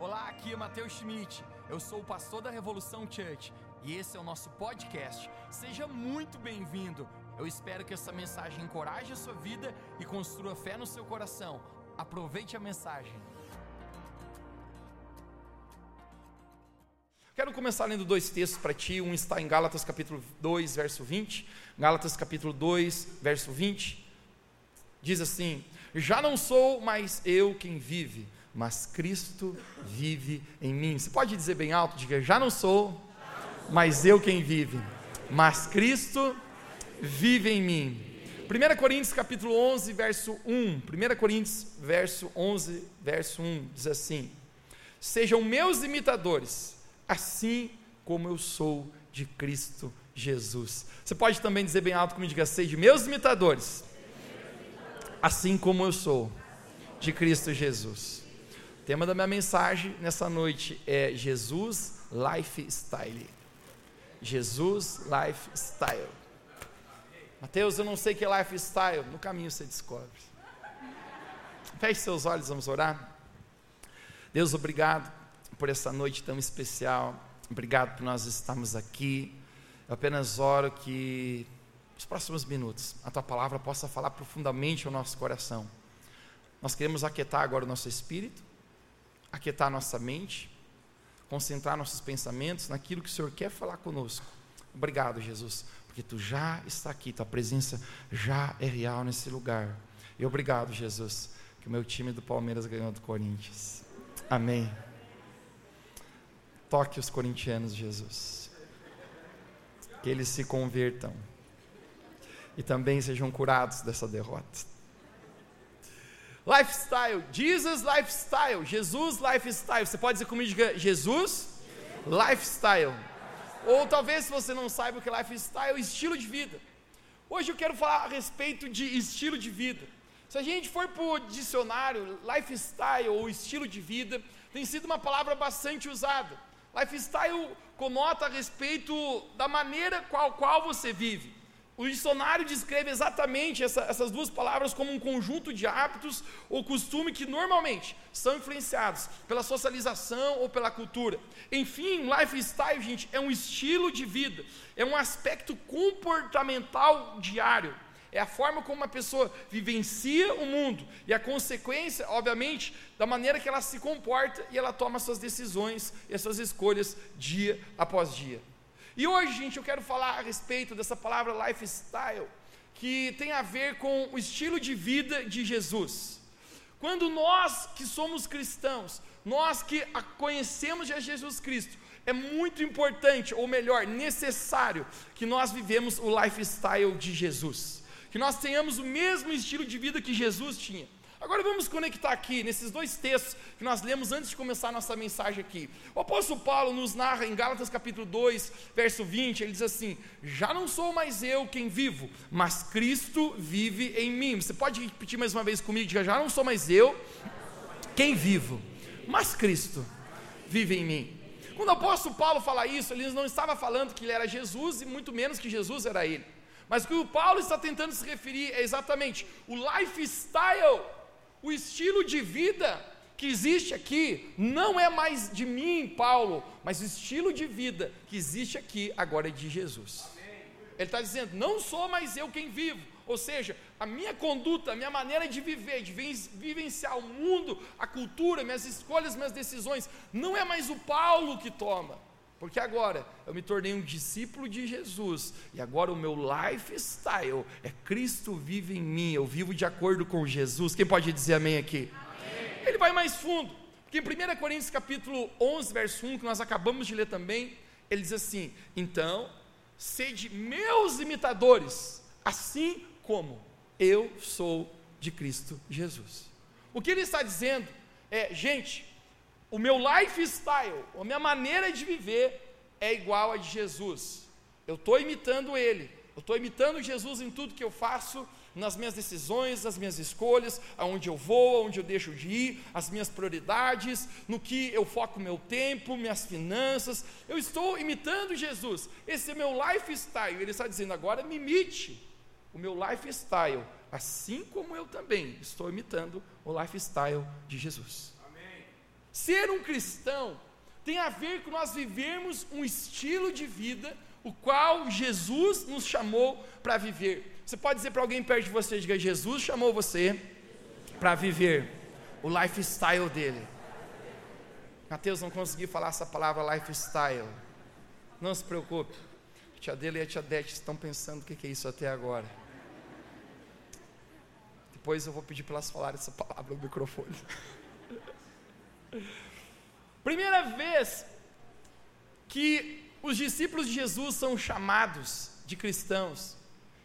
Olá, aqui é Matheus Schmidt. Eu sou o pastor da Revolução Church e esse é o nosso podcast. Seja muito bem-vindo. Eu espero que essa mensagem encoraje a sua vida e construa fé no seu coração. Aproveite a mensagem. Quero começar lendo dois textos para ti. Um está em Gálatas capítulo 2, verso 20. Gálatas capítulo 2, verso 20. Diz assim: Já não sou mais eu quem vive, mas Cristo vive em mim. Você pode dizer bem alto, diga: Já não sou, mas eu quem vive, mas Cristo vive em mim. 1 Coríntios capítulo 11, verso 1. 1 Coríntios, verso 11, verso 1 diz assim: Sejam meus imitadores, assim como eu sou de Cristo Jesus. Você pode também dizer bem alto como diga: Sejam meus imitadores, assim como eu sou de Cristo Jesus. Tema da minha mensagem nessa noite é Jesus Lifestyle. Jesus Lifestyle. Mateus, eu não sei que é lifestyle, no caminho você descobre. Feche seus olhos, vamos orar. Deus, obrigado por essa noite tão especial. Obrigado por nós estarmos aqui. Eu apenas oro que nos próximos minutos a tua palavra possa falar profundamente ao nosso coração. Nós queremos aquietar agora o nosso espírito aquietar nossa mente, concentrar nossos pensamentos naquilo que o Senhor quer falar conosco. Obrigado, Jesus, porque tu já está aqui, tua presença já é real nesse lugar. E obrigado, Jesus, que o meu time do Palmeiras ganhou do Corinthians. Amém. Toque os corintianos, Jesus. Que eles se convertam e também sejam curados dessa derrota. Lifestyle, Jesus Lifestyle, Jesus Lifestyle. Você pode dizer comigo, diga Jesus Lifestyle. Ou talvez se você não saiba o que é lifestyle, estilo de vida. Hoje eu quero falar a respeito de estilo de vida. Se a gente for para o dicionário, lifestyle ou estilo de vida, tem sido uma palavra bastante usada. Lifestyle conota a respeito da maneira qual, qual você vive. O dicionário descreve exatamente essa, essas duas palavras como um conjunto de hábitos ou costume que normalmente são influenciados pela socialização ou pela cultura. Enfim, lifestyle, gente, é um estilo de vida, é um aspecto comportamental diário. É a forma como uma pessoa vivencia o mundo e a consequência, obviamente, da maneira que ela se comporta e ela toma suas decisões e as suas escolhas dia após dia. E hoje, gente, eu quero falar a respeito dessa palavra lifestyle, que tem a ver com o estilo de vida de Jesus. Quando nós que somos cristãos, nós que conhecemos Jesus Cristo, é muito importante, ou melhor, necessário, que nós vivemos o lifestyle de Jesus, que nós tenhamos o mesmo estilo de vida que Jesus tinha. Agora vamos conectar aqui nesses dois textos que nós lemos antes de começar nossa mensagem aqui. O apóstolo Paulo nos narra em Gálatas capítulo 2, verso 20, ele diz assim: Já não sou mais eu quem vivo, mas Cristo vive em mim. Você pode repetir mais uma vez comigo? Diga, já não sou mais eu quem vivo, mas Cristo vive em mim. Quando o apóstolo Paulo fala isso, ele não estava falando que ele era Jesus e muito menos que Jesus era ele. Mas o que o Paulo está tentando se referir é exatamente o lifestyle o estilo de vida que existe aqui não é mais de mim, Paulo, mas o estilo de vida que existe aqui agora é de Jesus. Ele está dizendo: não sou mais eu quem vivo, ou seja, a minha conduta, a minha maneira de viver, de vivenciar o mundo, a cultura, minhas escolhas, minhas decisões, não é mais o Paulo que toma, porque agora eu me tornei um discípulo de Jesus e agora o meu lifestyle é Cristo vive em mim, eu vivo de acordo com Jesus. Quem pode dizer amém aqui? Amém. Ele vai mais fundo, porque em 1 Coríntios capítulo 11, verso 1, que nós acabamos de ler também, ele diz assim: "Então, sede meus imitadores, assim como eu sou de Cristo Jesus." O que ele está dizendo é, gente, o meu lifestyle, a minha maneira de viver é igual a de Jesus. Eu estou imitando Ele, eu estou imitando Jesus em tudo que eu faço, nas minhas decisões, nas minhas escolhas, aonde eu vou, aonde eu deixo de ir, as minhas prioridades, no que eu foco meu tempo, minhas finanças. Eu estou imitando Jesus. Esse é meu lifestyle. Ele está dizendo agora me imite o meu lifestyle, assim como eu também estou imitando o lifestyle de Jesus. Ser um cristão tem a ver com nós vivermos um estilo de vida o qual Jesus nos chamou para viver. Você pode dizer para alguém perto de você, diga, Jesus chamou você para viver o lifestyle dele. Mateus não conseguiu falar essa palavra lifestyle. Não se preocupe. A tia dele e a tia Dete estão pensando o que é isso até agora. Depois eu vou pedir para elas falarem essa palavra no microfone. Primeira vez que os discípulos de Jesus são chamados de cristãos.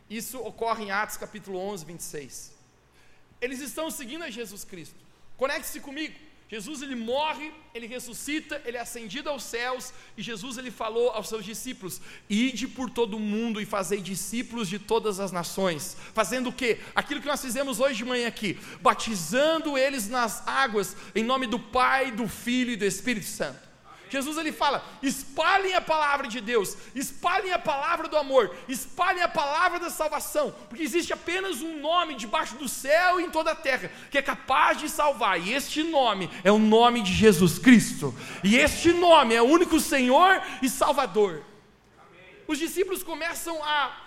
Isso ocorre em Atos capítulo 11, 26. Eles estão seguindo a Jesus Cristo. Conecte-se comigo. Jesus ele morre, ele ressuscita, ele é ascendido aos céus e Jesus ele falou aos seus discípulos: "Ide por todo o mundo e fazei discípulos de todas as nações". Fazendo o quê? Aquilo que nós fizemos hoje de manhã aqui, batizando eles nas águas em nome do Pai, do Filho e do Espírito Santo. Jesus ele fala: espalhem a palavra de Deus, espalhem a palavra do amor, espalhem a palavra da salvação, porque existe apenas um nome debaixo do céu e em toda a terra que é capaz de salvar, e este nome é o nome de Jesus Cristo, e este nome é o único Senhor e Salvador. Os discípulos começam a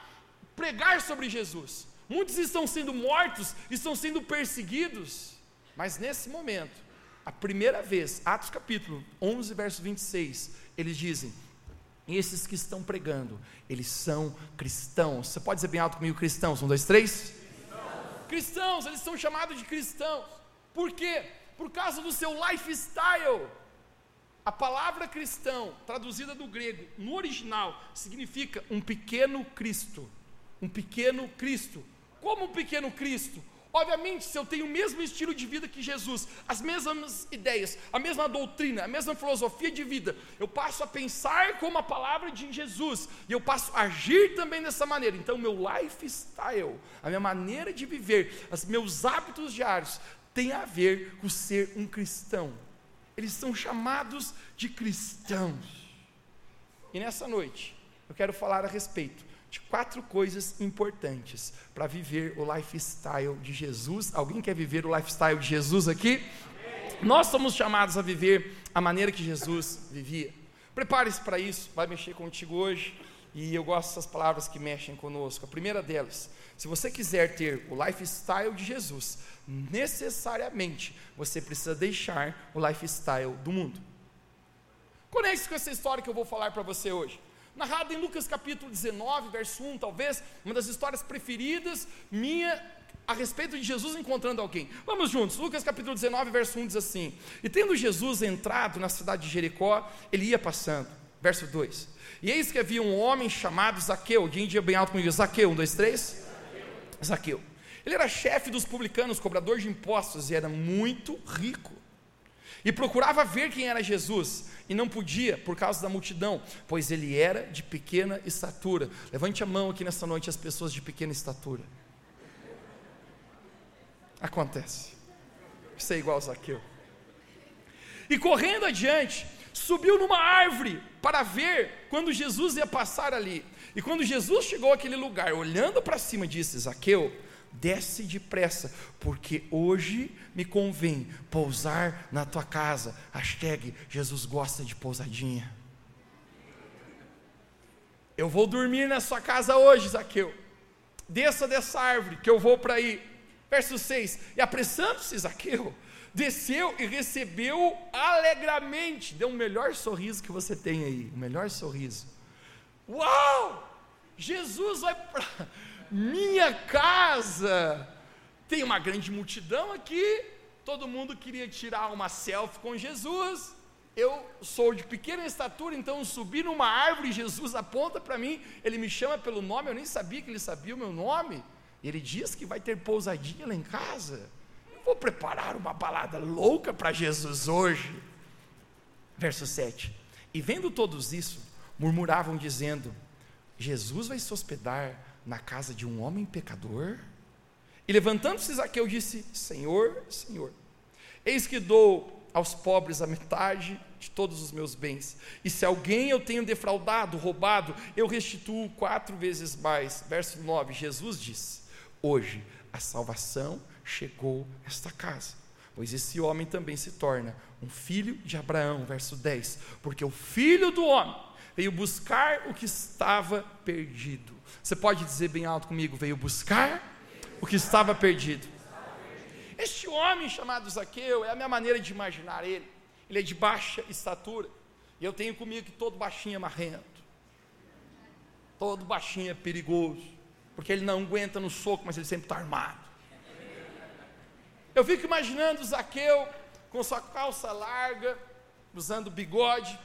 pregar sobre Jesus, muitos estão sendo mortos, estão sendo perseguidos, mas nesse momento, a primeira vez, Atos capítulo 11, verso 26, eles dizem: esses que estão pregando, eles são cristãos. Você pode dizer bem alto comigo, cristãos? Um, dois, três? Cristãos, cristãos eles são chamados de cristãos. Por quê? Por causa do seu lifestyle. A palavra cristão, traduzida do grego, no original, significa um pequeno Cristo. Um pequeno Cristo. Como um pequeno Cristo? Obviamente, se eu tenho o mesmo estilo de vida que Jesus, as mesmas ideias, a mesma doutrina, a mesma filosofia de vida, eu passo a pensar como a palavra de Jesus, e eu passo a agir também dessa maneira. Então, meu lifestyle, a minha maneira de viver, os meus hábitos diários, tem a ver com ser um cristão. Eles são chamados de cristãos. E nessa noite, eu quero falar a respeito de quatro coisas importantes para viver o lifestyle de Jesus. Alguém quer viver o lifestyle de Jesus aqui? Nós somos chamados a viver a maneira que Jesus vivia. Prepare-se para isso, vai mexer contigo hoje. E eu gosto dessas palavras que mexem conosco. A primeira delas, se você quiser ter o lifestyle de Jesus, necessariamente você precisa deixar o lifestyle do mundo. Conecte-se com essa história que eu vou falar para você hoje narrado em Lucas capítulo 19, verso 1, talvez uma das histórias preferidas minha a respeito de Jesus encontrando alguém. Vamos juntos, Lucas capítulo 19, verso 1 diz assim: E tendo Jesus entrado na cidade de Jericó, ele ia passando. Verso 2: E eis que havia um homem chamado Zaqueu, alguém dia bem alto comigo, Zaqueu, um, dois, três. Zaqueu. Zaqueu. Ele era chefe dos publicanos, cobrador de impostos, e era muito rico. E procurava ver quem era Jesus, e não podia por causa da multidão, pois ele era de pequena estatura. Levante a mão aqui nessa noite as pessoas de pequena estatura. Acontece. Isso é igual Zaqueu. E correndo adiante, subiu numa árvore para ver quando Jesus ia passar ali. E quando Jesus chegou àquele lugar, olhando para cima, disse: Zaqueu, desce depressa, porque hoje me convém pousar na tua casa. Hashtag Jesus gosta de pousadinha. Eu vou dormir na sua casa hoje, Zaqueu. Desça dessa árvore, que eu vou para aí. Verso 6: E apressando-se, Zaqueu, desceu e recebeu alegremente. Deu o melhor sorriso que você tem aí, o melhor sorriso. Uau! Jesus vai para minha casa. Tem uma grande multidão aqui, todo mundo queria tirar uma selfie com Jesus. Eu sou de pequena estatura, então subi numa árvore, Jesus aponta para mim, ele me chama pelo nome, eu nem sabia que ele sabia o meu nome. Ele diz que vai ter pousadinha lá em casa. Eu vou preparar uma balada louca para Jesus hoje. Verso 7. E vendo todos isso, murmuravam dizendo: Jesus vai se hospedar na casa de um homem pecador? E levantando-se Zaqueu disse: Senhor, Senhor, eis que dou aos pobres a metade de todos os meus bens. E se alguém eu tenho defraudado, roubado, eu restituo quatro vezes mais. Verso 9: Jesus diz: Hoje a salvação chegou a esta casa, pois esse homem também se torna um filho de Abraão, verso 10, porque o filho do homem veio buscar o que estava perdido. Você pode dizer bem alto comigo: veio buscar o que estava perdido. Este homem chamado Zaqueu é a minha maneira de imaginar ele. Ele é de baixa estatura. E eu tenho comigo que todo baixinho é marrento. Todo baixinho é perigoso. Porque ele não aguenta no soco, mas ele sempre está armado. Eu fico imaginando Zaqueu com sua calça larga, usando bigode,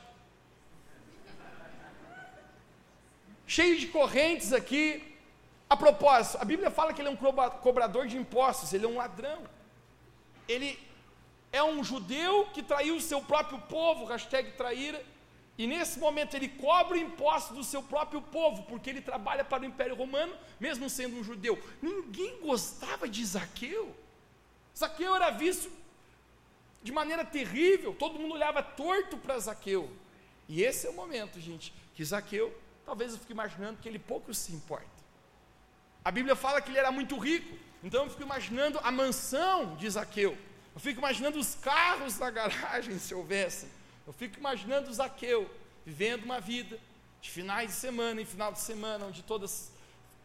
cheio de correntes aqui. A propósito, a Bíblia fala que ele é um cobrador de impostos, ele é um ladrão ele é um judeu que traiu o seu próprio povo, hashtag traíra, e nesse momento ele cobra o imposto do seu próprio povo, porque ele trabalha para o Império Romano, mesmo sendo um judeu. Ninguém gostava de Zaqueu. Zaqueu era visto de maneira terrível, todo mundo olhava torto para Zaqueu. E esse é o momento, gente, que Zaqueu, talvez eu fique imaginando que ele pouco se importa. A Bíblia fala que ele era muito rico, então eu fico imaginando a mansão de Zaqueu. Eu fico imaginando os carros na garagem, se houvesse. Eu fico imaginando Zaqueu vivendo uma vida de finais de semana em final de semana, onde todas,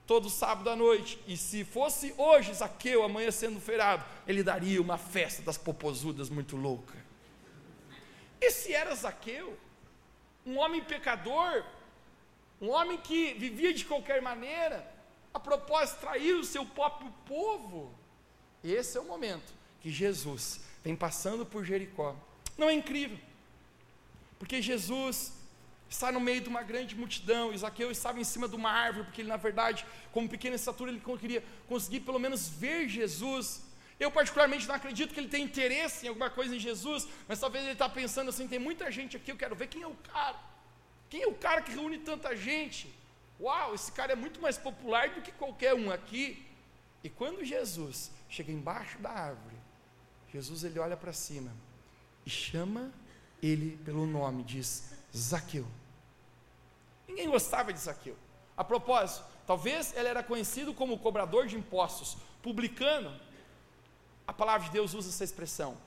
todo sábado à noite. E se fosse hoje Zaqueu, amanhã sendo feriado, ele daria uma festa das popozudas muito louca. Esse era Zaqueu, um homem pecador, um homem que vivia de qualquer maneira, a propósito, trair o seu próprio povo. Esse é o momento que Jesus vem passando por Jericó. Não é incrível? Porque Jesus está no meio de uma grande multidão, Isaqueu estava em cima de uma árvore, porque ele, na verdade, como pequena estatura, ele queria conseguir pelo menos ver Jesus. Eu, particularmente, não acredito que ele tenha interesse em alguma coisa em Jesus, mas talvez ele está pensando assim: tem muita gente aqui, eu quero ver quem é o cara. Quem é o cara que reúne tanta gente? Uau, esse cara é muito mais popular do que qualquer um aqui. E quando Jesus chega embaixo da árvore, Jesus ele olha para cima e chama ele pelo nome, diz Zaqueu. Ninguém gostava de Zaqueu. A propósito, talvez ele era conhecido como cobrador de impostos, publicano. A palavra de Deus usa essa expressão.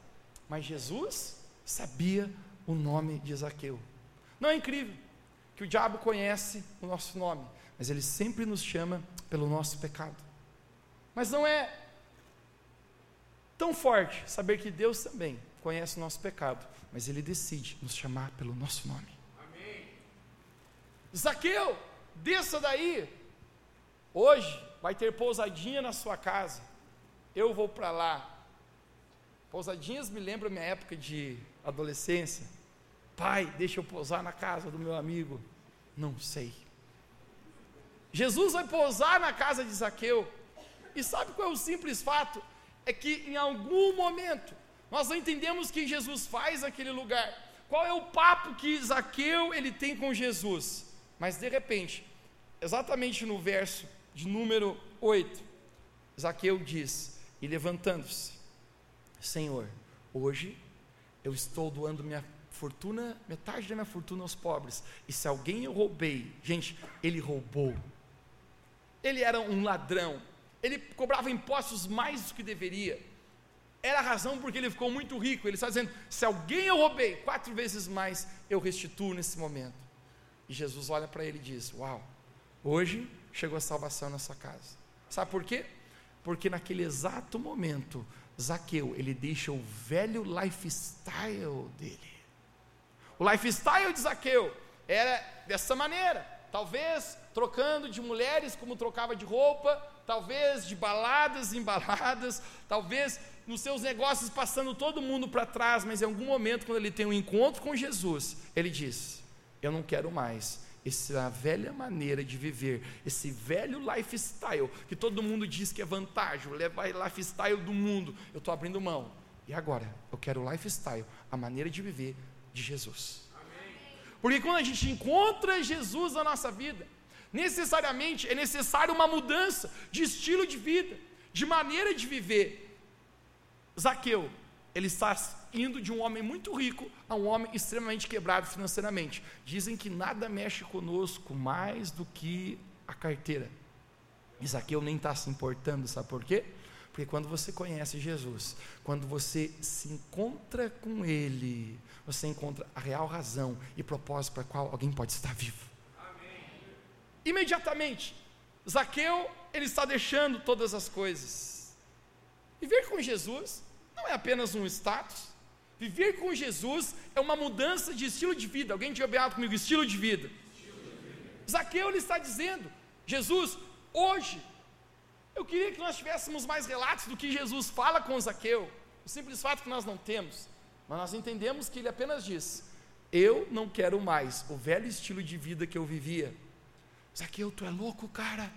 Mas Jesus sabia o nome de Zaqueu. Não é incrível? Que o diabo conhece o nosso nome, mas ele sempre nos chama pelo nosso pecado. Mas não é tão forte saber que Deus também conhece o nosso pecado, mas ele decide nos chamar pelo nosso nome. Amém. Zaqueu, desça daí. Hoje vai ter pousadinha na sua casa. Eu vou para lá. Pousadinhas me lembram minha época de adolescência. Pai, deixa eu pousar na casa do meu amigo. Não sei. Jesus vai pousar na casa de Zaqueu. E sabe qual é o simples fato? É que em algum momento nós não entendemos o que Jesus faz naquele lugar. Qual é o papo que Zaqueu ele tem com Jesus? Mas de repente, exatamente no verso de número 8, Zaqueu diz: E levantando-se, Senhor, hoje eu estou doando minha fortuna, metade da minha fortuna aos pobres. E se alguém eu roubei, gente, ele roubou. Ele era um ladrão. Ele cobrava impostos mais do que deveria. Era a razão porque ele ficou muito rico. Ele está dizendo: se alguém eu roubei, quatro vezes mais eu restituo nesse momento. E Jesus olha para ele e diz: Uau, hoje chegou a salvação na sua casa. Sabe por quê? Porque naquele exato momento, Zaqueu, ele deixa o velho lifestyle dele. O lifestyle de Zaqueu era dessa maneira, talvez trocando de mulheres como trocava de roupa, talvez de baladas em baladas, talvez nos seus negócios passando todo mundo para trás, mas em algum momento, quando ele tem um encontro com Jesus, ele diz: Eu não quero mais essa velha maneira de viver, esse velho lifestyle que todo mundo diz que é vantagem, leva lifestyle do mundo. Eu estou abrindo mão. E agora? Eu quero o lifestyle, a maneira de viver de Jesus. Porque quando a gente encontra Jesus na nossa vida, necessariamente é necessário uma mudança de estilo de vida, de maneira de viver. Zaqueu, ele está indo de um homem muito rico a um homem extremamente quebrado financeiramente. Dizem que nada mexe conosco mais do que a carteira. E Zaqueu nem está se importando, sabe por quê? Porque quando você conhece Jesus, quando você se encontra com Ele, você encontra a real razão e propósito para qual alguém pode estar vivo. Amém. Imediatamente, Zaqueu, ele está deixando todas as coisas. Viver com Jesus não é apenas um status. Viver com Jesus é uma mudança de estilo de vida. Alguém tinha beado comigo, estilo de vida. Estilo de vida. Zaqueu ele está dizendo, Jesus, hoje, eu queria que nós tivéssemos mais relatos do que Jesus fala com Zaqueu. O simples fato que nós não temos. Mas nós entendemos que ele apenas diz: Eu não quero mais o velho estilo de vida que eu vivia. Zaqueu, tu é louco, cara.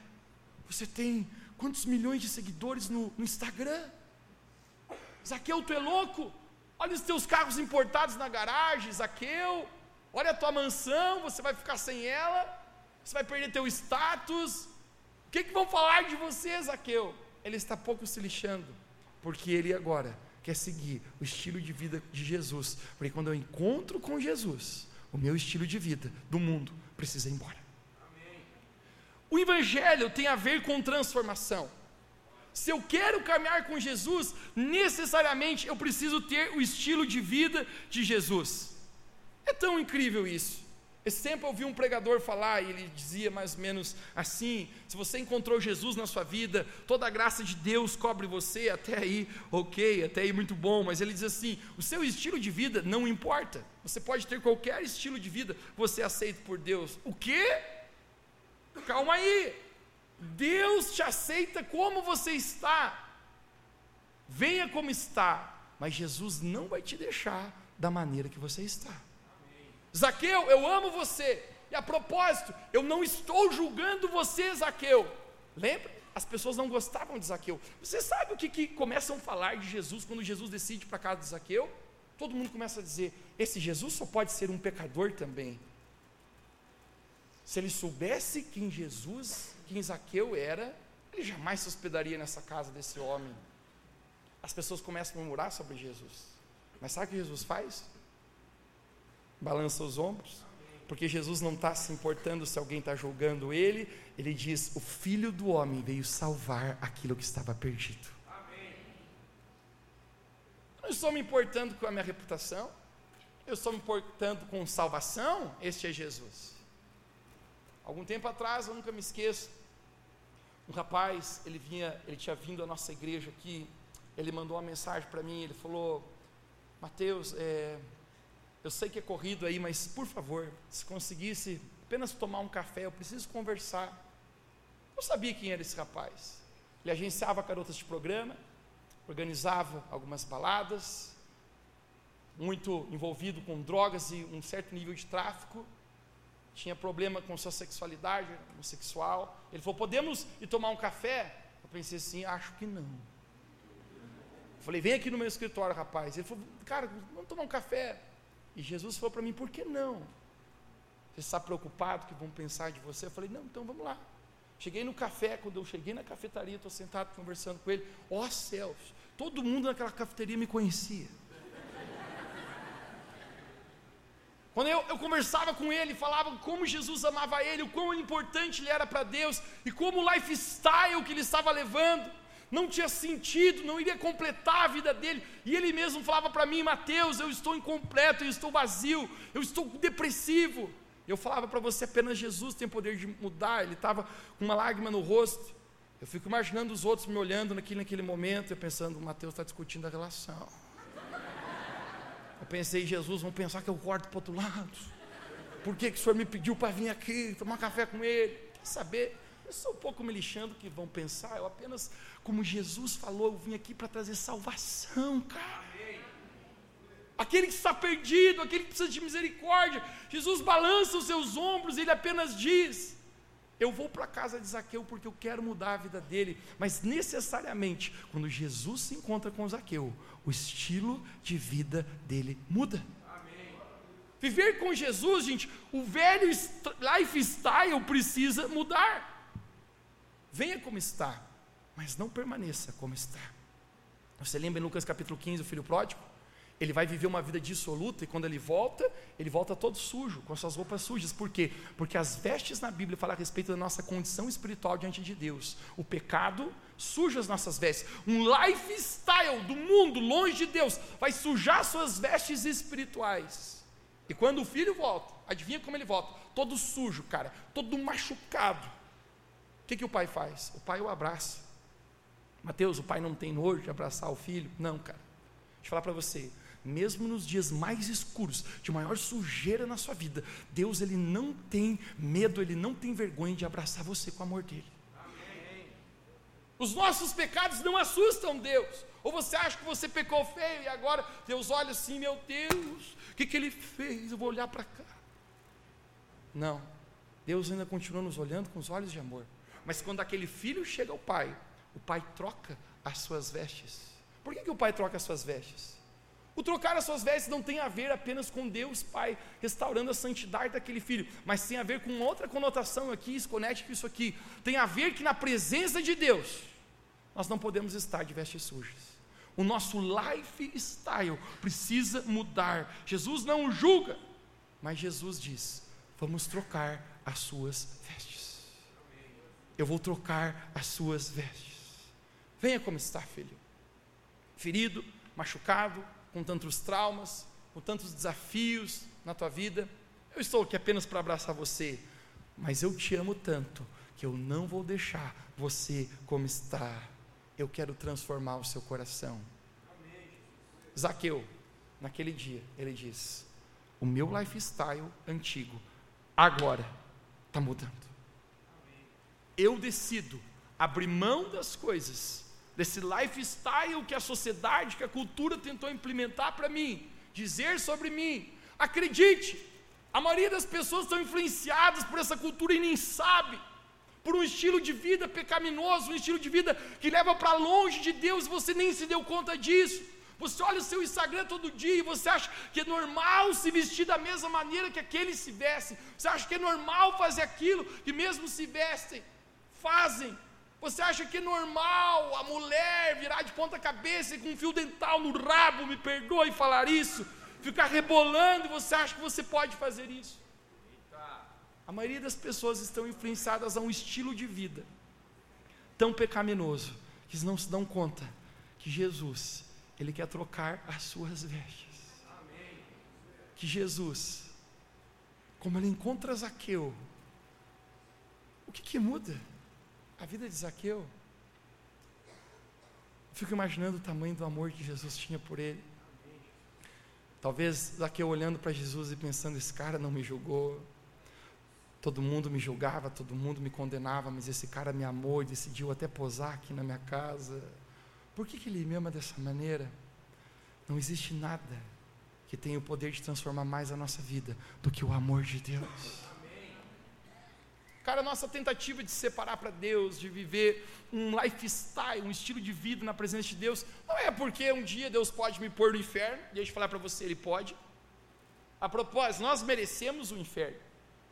Você tem quantos milhões de seguidores no, no Instagram? Zaqueu, tu é louco? Olha os teus carros importados na garagem, Zaqueu. Olha a tua mansão, você vai ficar sem ela. Você vai perder teu status. Que, que vão falar de você, Zaqueu? Ele está pouco se lixando, porque ele agora quer seguir o estilo de vida de Jesus. Porque quando eu encontro com Jesus, o meu estilo de vida do mundo precisa ir embora. Amém. O Evangelho tem a ver com transformação. Se eu quero caminhar com Jesus, necessariamente eu preciso ter o estilo de vida de Jesus. É tão incrível isso. Esse tempo eu ouvi um pregador falar e ele dizia mais ou menos assim: se você encontrou Jesus na sua vida, toda a graça de Deus cobre você, até aí, ok, até aí muito bom, mas ele diz assim: o seu estilo de vida não importa, você pode ter qualquer estilo de vida, você é aceito por Deus. O quê? Calma aí, Deus te aceita como você está, venha como está, mas Jesus não vai te deixar da maneira que você está. Zaqueu, eu amo você. E a propósito, eu não estou julgando você, Zaqueu. Lembra? As pessoas não gostavam de Zaqueu. Você sabe o que, que começam a falar de Jesus quando Jesus decide para casa de Zaqueu? Todo mundo começa a dizer: esse Jesus só pode ser um pecador também. Se ele soubesse quem Jesus, quem Zaqueu era, ele jamais se hospedaria nessa casa desse homem. As pessoas começam a murmurar sobre Jesus. Mas sabe o que Jesus faz? Balança os ombros, porque Jesus não está se importando se alguém está julgando ele, ele diz: O filho do homem veio salvar aquilo que estava perdido. Amém. Eu não estou me importando com a minha reputação, eu estou me importando com salvação, este é Jesus. Algum tempo atrás, eu nunca me esqueço, um rapaz, ele vinha, ele tinha vindo à nossa igreja aqui, ele mandou uma mensagem para mim, ele falou, Mateus, é, eu sei que é corrido aí, mas por favor, se conseguisse apenas tomar um café, eu preciso conversar. Eu sabia quem era esse rapaz. Ele agenciava garotas de programa, organizava algumas baladas, muito envolvido com drogas e um certo nível de tráfico, tinha problema com sua sexualidade homossexual. Ele falou: Podemos ir tomar um café? Eu pensei assim: Acho que não. Eu falei: Vem aqui no meu escritório, rapaz. Ele falou: Cara, vamos tomar um café. E Jesus falou para mim: por que não? Você está preocupado que vão pensar de você? Eu falei: não, então vamos lá. Cheguei no café, quando eu cheguei na cafetaria, estou sentado conversando com ele. Ó oh, céus, todo mundo naquela cafeteria me conhecia. Quando eu, eu, conversava com ele, falava como Jesus amava ele, o quão importante ele era para Deus e como o lifestyle que ele estava levando não tinha sentido, não iria completar a vida dele. E ele mesmo falava para mim, Mateus, eu estou incompleto, eu estou vazio, eu estou depressivo. Eu falava para você, apenas Jesus tem poder de mudar. Ele estava com uma lágrima no rosto. Eu fico imaginando os outros me olhando naquele, naquele momento, eu pensando, Mateus está discutindo a relação. Eu pensei, Jesus, vão pensar que eu corto para outro lado. Por que, que o senhor me pediu para vir aqui, tomar café com ele? Quer saber? Eu sou um pouco me lixando que vão pensar, eu apenas como Jesus falou, eu vim aqui para trazer salvação, cara. Aquele que está perdido, aquele que precisa de misericórdia. Jesus balança os seus ombros, ele apenas diz: Eu vou para a casa de Zaqueu porque eu quero mudar a vida dele. Mas necessariamente, quando Jesus se encontra com Zaqueu, o estilo de vida dele muda. Viver com Jesus, gente, o velho lifestyle precisa mudar. Venha como está, mas não permaneça como está. Você lembra em Lucas capítulo 15, o filho pródigo? Ele vai viver uma vida dissoluta e quando ele volta, ele volta todo sujo, com suas roupas sujas. Por quê? Porque as vestes na Bíblia falam a respeito da nossa condição espiritual diante de Deus. O pecado suja as nossas vestes. Um lifestyle do mundo, longe de Deus, vai sujar suas vestes espirituais. E quando o filho volta, adivinha como ele volta? Todo sujo, cara, todo machucado. O que, que o pai faz? O pai o abraça. Mateus, o pai não tem nojo de abraçar o filho? Não, cara. Deixa eu falar para você mesmo nos dias mais escuros, de maior sujeira na sua vida, Deus ele não tem medo, ele não tem vergonha de abraçar você com o amor dele. Amém. Os nossos pecados não assustam Deus. Ou você acha que você pecou feio e agora Deus olha assim, meu Deus, o que, que ele fez? Eu vou olhar para cá. Não, Deus ainda continua nos olhando com os olhos de amor. Mas quando aquele filho chega ao pai, o pai troca as suas vestes. Por que, que o pai troca as suas vestes? O trocar as suas vestes não tem a ver apenas com Deus Pai restaurando a santidade daquele filho, mas tem a ver com outra conotação aqui, se conecte com isso aqui. Tem a ver que na presença de Deus, nós não podemos estar de vestes sujas. O nosso lifestyle precisa mudar. Jesus não julga, mas Jesus diz: vamos trocar as suas vestes. Eu vou trocar as suas vestes. Venha como está, filho. Ferido, machucado, com tantos traumas, com tantos desafios na tua vida. Eu estou aqui apenas para abraçar você, mas eu te amo tanto que eu não vou deixar você como está. Eu quero transformar o seu coração. Zaqueu, naquele dia, ele diz: O meu lifestyle antigo, agora, está mudando. Eu decido abrir mão das coisas desse lifestyle que a sociedade, que a cultura tentou implementar para mim, dizer sobre mim. Acredite, a maioria das pessoas estão influenciadas por essa cultura e nem sabe, por um estilo de vida pecaminoso, um estilo de vida que leva para longe de Deus, você nem se deu conta disso. Você olha o seu Instagram todo dia e você acha que é normal se vestir da mesma maneira que aqueles se vestem. Você acha que é normal fazer aquilo que mesmo se vestem, fazem. Você acha que é normal a mulher virar de ponta cabeça e com um fio dental no rabo, me perdoe falar isso, ficar rebolando e você acha que você pode fazer isso? A maioria das pessoas estão influenciadas a um estilo de vida tão pecaminoso que não se dão conta que Jesus, Ele quer trocar as suas vestes. Que Jesus, como Ele encontra Zaqueu, o que, que muda? A vida de Zaqueu. Fico imaginando o tamanho do amor que Jesus tinha por ele. Talvez Zaqueu olhando para Jesus e pensando: esse cara não me julgou. Todo mundo me julgava, todo mundo me condenava, mas esse cara me amou e decidiu até posar aqui na minha casa. Por que, que ele me ama dessa maneira? Não existe nada que tenha o poder de transformar mais a nossa vida do que o amor de Deus. Cara, nossa tentativa de se separar para Deus, de viver um lifestyle, um estilo de vida na presença de Deus, não é porque um dia Deus pode me pôr no inferno, deixa eu falar para você, Ele pode. A propósito, nós merecemos o inferno.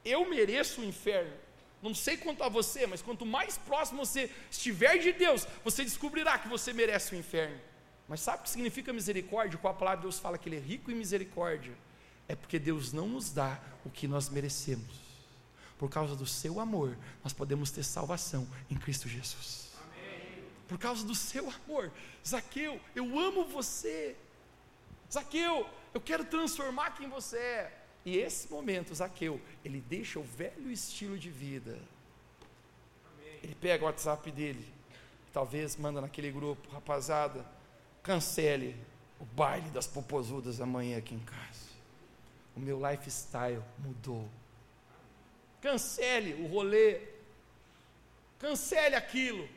Eu mereço o inferno. Não sei quanto a você, mas quanto mais próximo você estiver de Deus, você descobrirá que você merece o inferno. Mas sabe o que significa misericórdia? Qual a palavra de Deus fala que Ele é rico em misericórdia? É porque Deus não nos dá o que nós merecemos por causa do seu amor, nós podemos ter salvação em Cristo Jesus. Por causa do seu amor, Zaqueu, eu amo você. Zaqueu, eu quero transformar quem você é. E esse momento, Zaqueu, ele deixa o velho estilo de vida. Ele pega o WhatsApp dele, talvez manda naquele grupo, rapaziada, cancele o baile das popozudas amanhã aqui em casa. O meu lifestyle mudou cancele o rolê, cancele aquilo.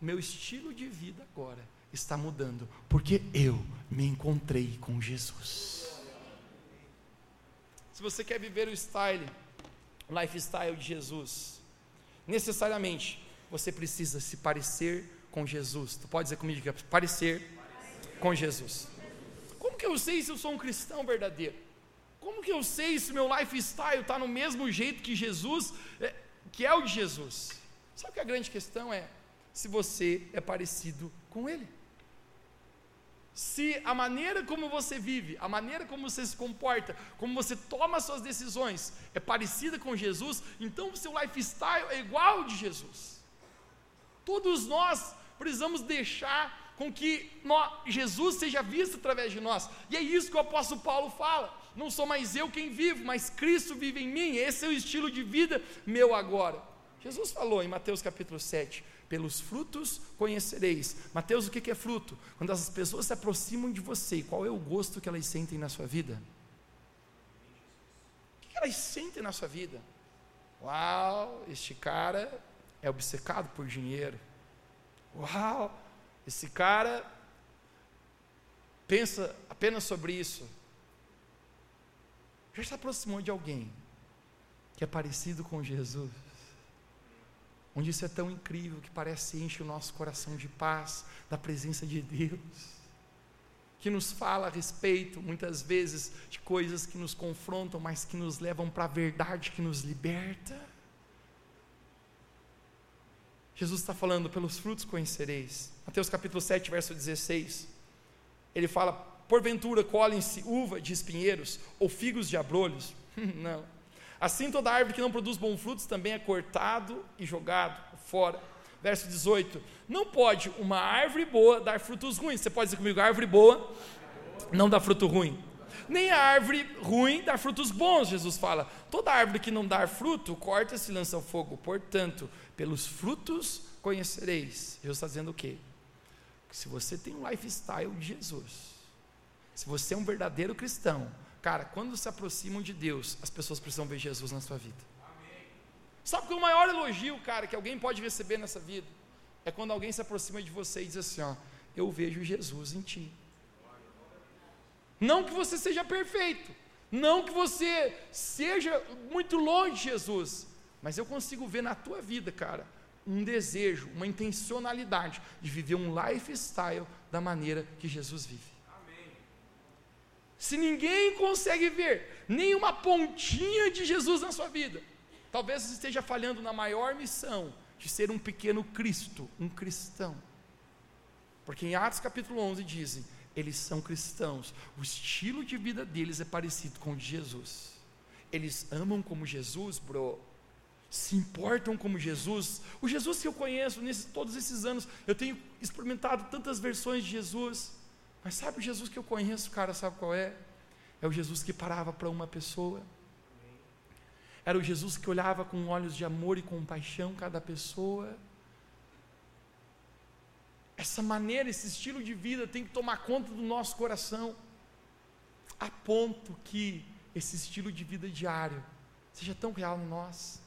Meu estilo de vida agora está mudando, porque eu me encontrei com Jesus. Se você quer viver o style, o lifestyle de Jesus, necessariamente você precisa se parecer com Jesus. Tu pode dizer comigo que é parecer com Jesus. Como que eu sei se eu sou um cristão verdadeiro? Como que eu sei se meu lifestyle está no mesmo jeito que Jesus, é, que é o de Jesus? Sabe que a grande questão é se você é parecido com Ele. Se a maneira como você vive, a maneira como você se comporta, como você toma suas decisões é parecida com Jesus, então o seu lifestyle é igual ao de Jesus. Todos nós precisamos deixar com que nós, Jesus seja visto através de nós. E é isso que o apóstolo Paulo fala. Não sou mais eu quem vivo, mas Cristo vive em mim. Esse é o estilo de vida meu agora. Jesus falou em Mateus capítulo 7: pelos frutos conhecereis. Mateus, o que é fruto? Quando as pessoas se aproximam de você, qual é o gosto que elas sentem na sua vida? O que elas sentem na sua vida? Uau, este cara é obcecado por dinheiro. Uau, esse cara pensa apenas sobre isso. Já se aproximou de alguém que é parecido com Jesus? Onde isso é tão incrível que parece enche o nosso coração de paz, da presença de Deus, que nos fala a respeito, muitas vezes, de coisas que nos confrontam, mas que nos levam para a verdade que nos liberta. Jesus está falando, pelos frutos conhecereis. Mateus capítulo 7, verso 16. Ele fala: Porventura colhem-se uva de espinheiros ou figos de abrolhos? Não. Assim toda árvore que não produz bons frutos também é cortado e jogado fora. Verso 18: Não pode uma árvore boa dar frutos ruins. Você pode dizer comigo: árvore boa não dá fruto ruim. Nem a árvore ruim dá frutos bons, Jesus fala. Toda árvore que não dá fruto, corta-se e lança ao fogo. Portanto, pelos frutos conhecereis. Jesus está dizendo o quê? Se você tem um lifestyle de Jesus, se você é um verdadeiro cristão, cara, quando se aproximam de Deus, as pessoas precisam ver Jesus na sua vida. Amém. Sabe que o maior elogio, cara, que alguém pode receber nessa vida é quando alguém se aproxima de você e diz assim: ó, eu vejo Jesus em ti. Não que você seja perfeito, não que você seja muito longe de Jesus, mas eu consigo ver na tua vida, cara, um desejo, uma intencionalidade de viver um lifestyle da maneira que Jesus vive. Se ninguém consegue ver nenhuma pontinha de Jesus na sua vida, talvez você esteja falhando na maior missão de ser um pequeno Cristo, um cristão. Porque em Atos capítulo 11 dizem, eles são cristãos, o estilo de vida deles é parecido com o de Jesus. Eles amam como Jesus, bro se importam como Jesus. O Jesus que eu conheço, nesses, todos esses anos, eu tenho experimentado tantas versões de Jesus. Mas sabe o Jesus que eu conheço, cara? Sabe qual é? É o Jesus que parava para uma pessoa. Era o Jesus que olhava com olhos de amor e compaixão cada pessoa. Essa maneira, esse estilo de vida tem que tomar conta do nosso coração, a ponto que esse estilo de vida diário seja tão real em nós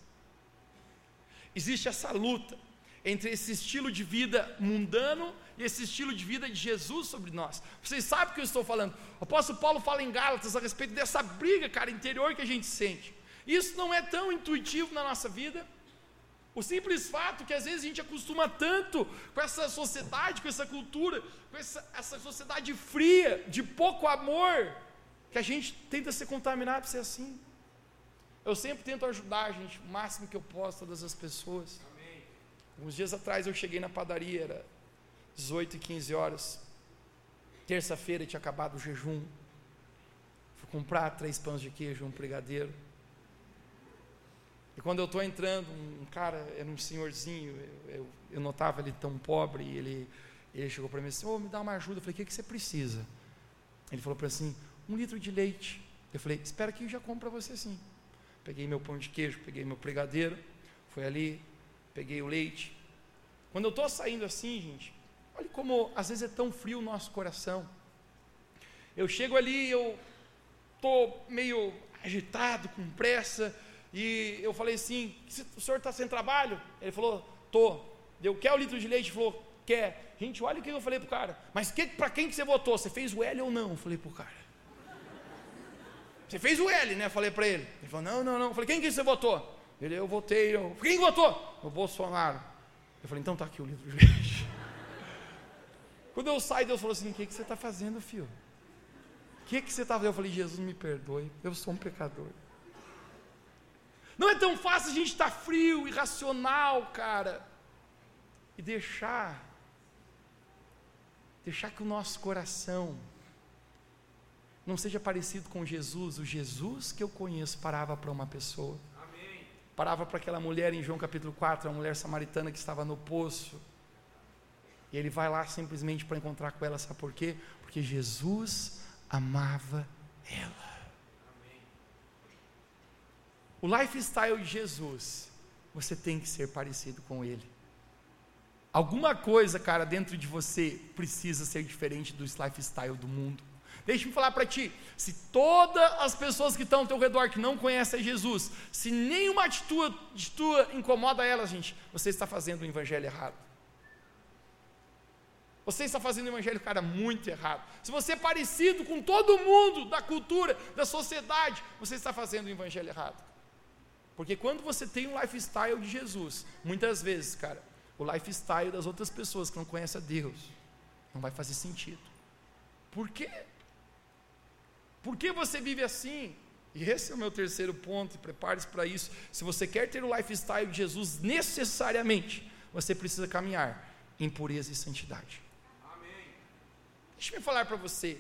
existe essa luta entre esse estilo de vida mundano e esse estilo de vida de Jesus sobre nós. Vocês sabem o que eu estou falando. O apóstolo Paulo fala em Gálatas a respeito dessa briga, cara, interior que a gente sente. Isso não é tão intuitivo na nossa vida. O simples fato que às vezes a gente acostuma tanto com essa sociedade, com essa cultura, com essa, essa sociedade fria, de pouco amor, que a gente tenta ser contaminado por ser assim. Eu sempre tento ajudar, gente, o máximo que eu posso, todas as pessoas. Uns dias atrás eu cheguei na padaria, era 18 e 15 horas. Terça-feira tinha acabado o jejum. Fui comprar três pães de queijo, um brigadeiro. E quando eu estou entrando, um cara, era um senhorzinho, eu, eu, eu notava ele tão pobre, e ele, ele chegou para mim assim, ô, oh, me dá uma ajuda. Eu falei, o que, que você precisa? Ele falou para mim assim, um litro de leite. Eu falei, espera que eu já compro para você sim peguei meu pão de queijo, peguei meu pregadeiro, fui ali, peguei o leite. Quando eu estou saindo assim, gente, olha como às vezes é tão frio o nosso coração. Eu chego ali, eu estou meio agitado, com pressa, e eu falei assim: o senhor está sem trabalho? Ele falou: tô. Deu, quer o litro de leite? Ele falou: quer. Gente, olha o que eu falei para o cara. Mas que, para quem que você votou? Você fez o L ou não? Eu falei para o cara. Você fez o L, né? Falei para ele. Ele falou: Não, não, não. Eu falei: Quem que você votou? Ele: Eu votei. Eu, Quem votou? O Bolsonaro. Eu falei: Então tá aqui o livro de. Quando eu saio, Deus falou assim: O que, que você está fazendo, filho? O que, que você está fazendo? Eu falei: Jesus, me perdoe. Eu sou um pecador. Não é tão fácil a gente estar tá frio, irracional, cara, e deixar, deixar que o nosso coração não seja parecido com Jesus. O Jesus que eu conheço parava para uma pessoa. Parava para aquela mulher em João capítulo 4, a mulher samaritana que estava no poço. E ele vai lá simplesmente para encontrar com ela, sabe por quê? Porque Jesus amava ela. O lifestyle de Jesus, você tem que ser parecido com ele. Alguma coisa, cara, dentro de você precisa ser diferente do lifestyle do mundo. Deixa-me falar para ti: se todas as pessoas que estão ao teu redor que não conhecem Jesus, se nenhuma atitude tua incomoda elas, gente, você está fazendo o evangelho errado. Você está fazendo o evangelho, cara, muito errado. Se você é parecido com todo mundo da cultura, da sociedade, você está fazendo o evangelho errado. Porque quando você tem um lifestyle de Jesus, muitas vezes, cara, o lifestyle das outras pessoas que não conhecem a Deus não vai fazer sentido. Por quê? Por que você vive assim? E esse é o meu terceiro ponto, e prepare-se para isso. Se você quer ter o lifestyle de Jesus necessariamente, você precisa caminhar em pureza e santidade. Deixa eu falar para você.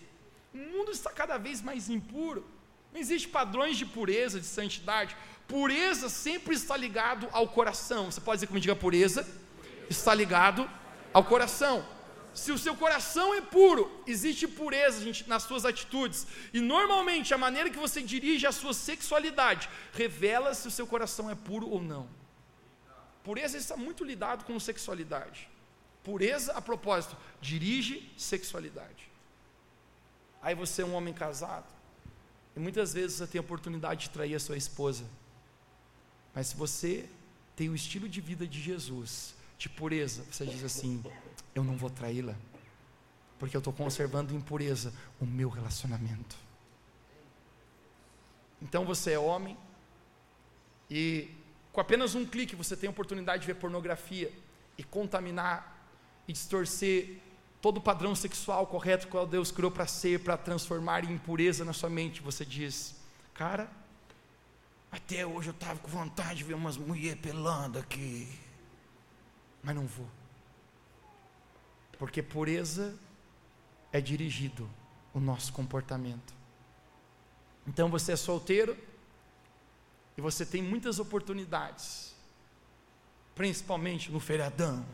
O mundo está cada vez mais impuro. Não existe padrões de pureza, de santidade. Pureza sempre está ligado ao coração. Você pode dizer como diga pureza? Está ligado ao coração. Se o seu coração é puro, existe pureza gente, nas suas atitudes. E normalmente a maneira que você dirige a sua sexualidade revela se o seu coração é puro ou não. Pureza está muito lidado com sexualidade. Pureza, a propósito, dirige sexualidade. Aí você é um homem casado, e muitas vezes você tem a oportunidade de trair a sua esposa. Mas se você tem o estilo de vida de Jesus, de pureza, você diz assim: Eu não vou traí-la, porque eu estou conservando em pureza o meu relacionamento. Então você é homem, e com apenas um clique você tem a oportunidade de ver pornografia e contaminar e distorcer todo o padrão sexual correto que Deus criou para ser, para transformar em impureza na sua mente. Você diz, cara, até hoje eu estava com vontade de ver umas mulheres pelando aqui, mas não vou. Porque pureza é dirigido o nosso comportamento. Então você é solteiro e você tem muitas oportunidades, principalmente no feriadão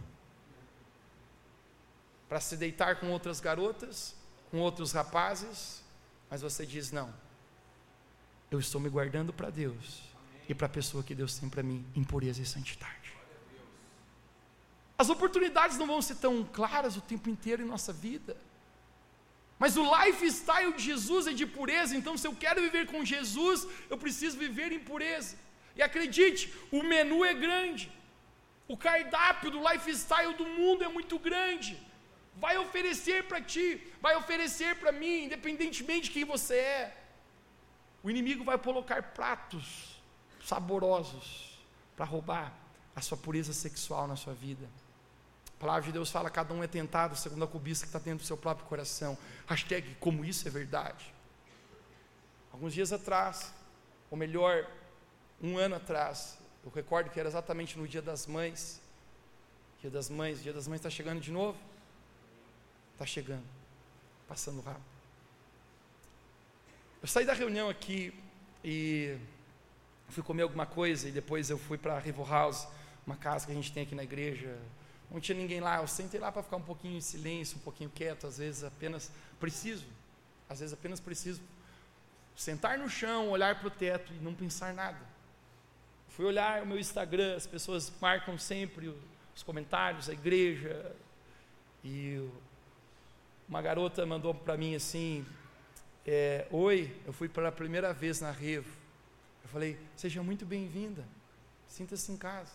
para se deitar com outras garotas, com outros rapazes, mas você diz: não, eu estou me guardando para Deus e para a pessoa que Deus tem para mim, em pureza e santidade. As oportunidades não vão ser tão claras o tempo inteiro em nossa vida. Mas o lifestyle de Jesus é de pureza, então se eu quero viver com Jesus, eu preciso viver em pureza. E acredite, o menu é grande. O cardápio do lifestyle do mundo é muito grande vai oferecer para ti, vai oferecer para mim, independentemente de quem você é. O inimigo vai colocar pratos saborosos para roubar a sua pureza sexual na sua vida. A palavra de Deus fala: cada um é tentado segundo a cobiça que está dentro do seu próprio coração. Hashtag como isso é verdade. Alguns dias atrás, ou melhor, um ano atrás, eu recordo que era exatamente no dia das mães. Dia das mães, dia das mães está chegando de novo. Está chegando, passando rápido. Eu saí da reunião aqui e fui comer alguma coisa e depois eu fui para a River House, uma casa que a gente tem aqui na igreja. Não tinha ninguém lá, eu sentei lá para ficar um pouquinho em silêncio, um pouquinho quieto, às vezes apenas preciso, às vezes apenas preciso sentar no chão, olhar para o teto e não pensar nada. Fui olhar o meu Instagram, as pessoas marcam sempre os comentários, a igreja, e uma garota mandou para mim assim: é, Oi, eu fui pela primeira vez na Revo. Eu falei: Seja muito bem-vinda, sinta-se em casa.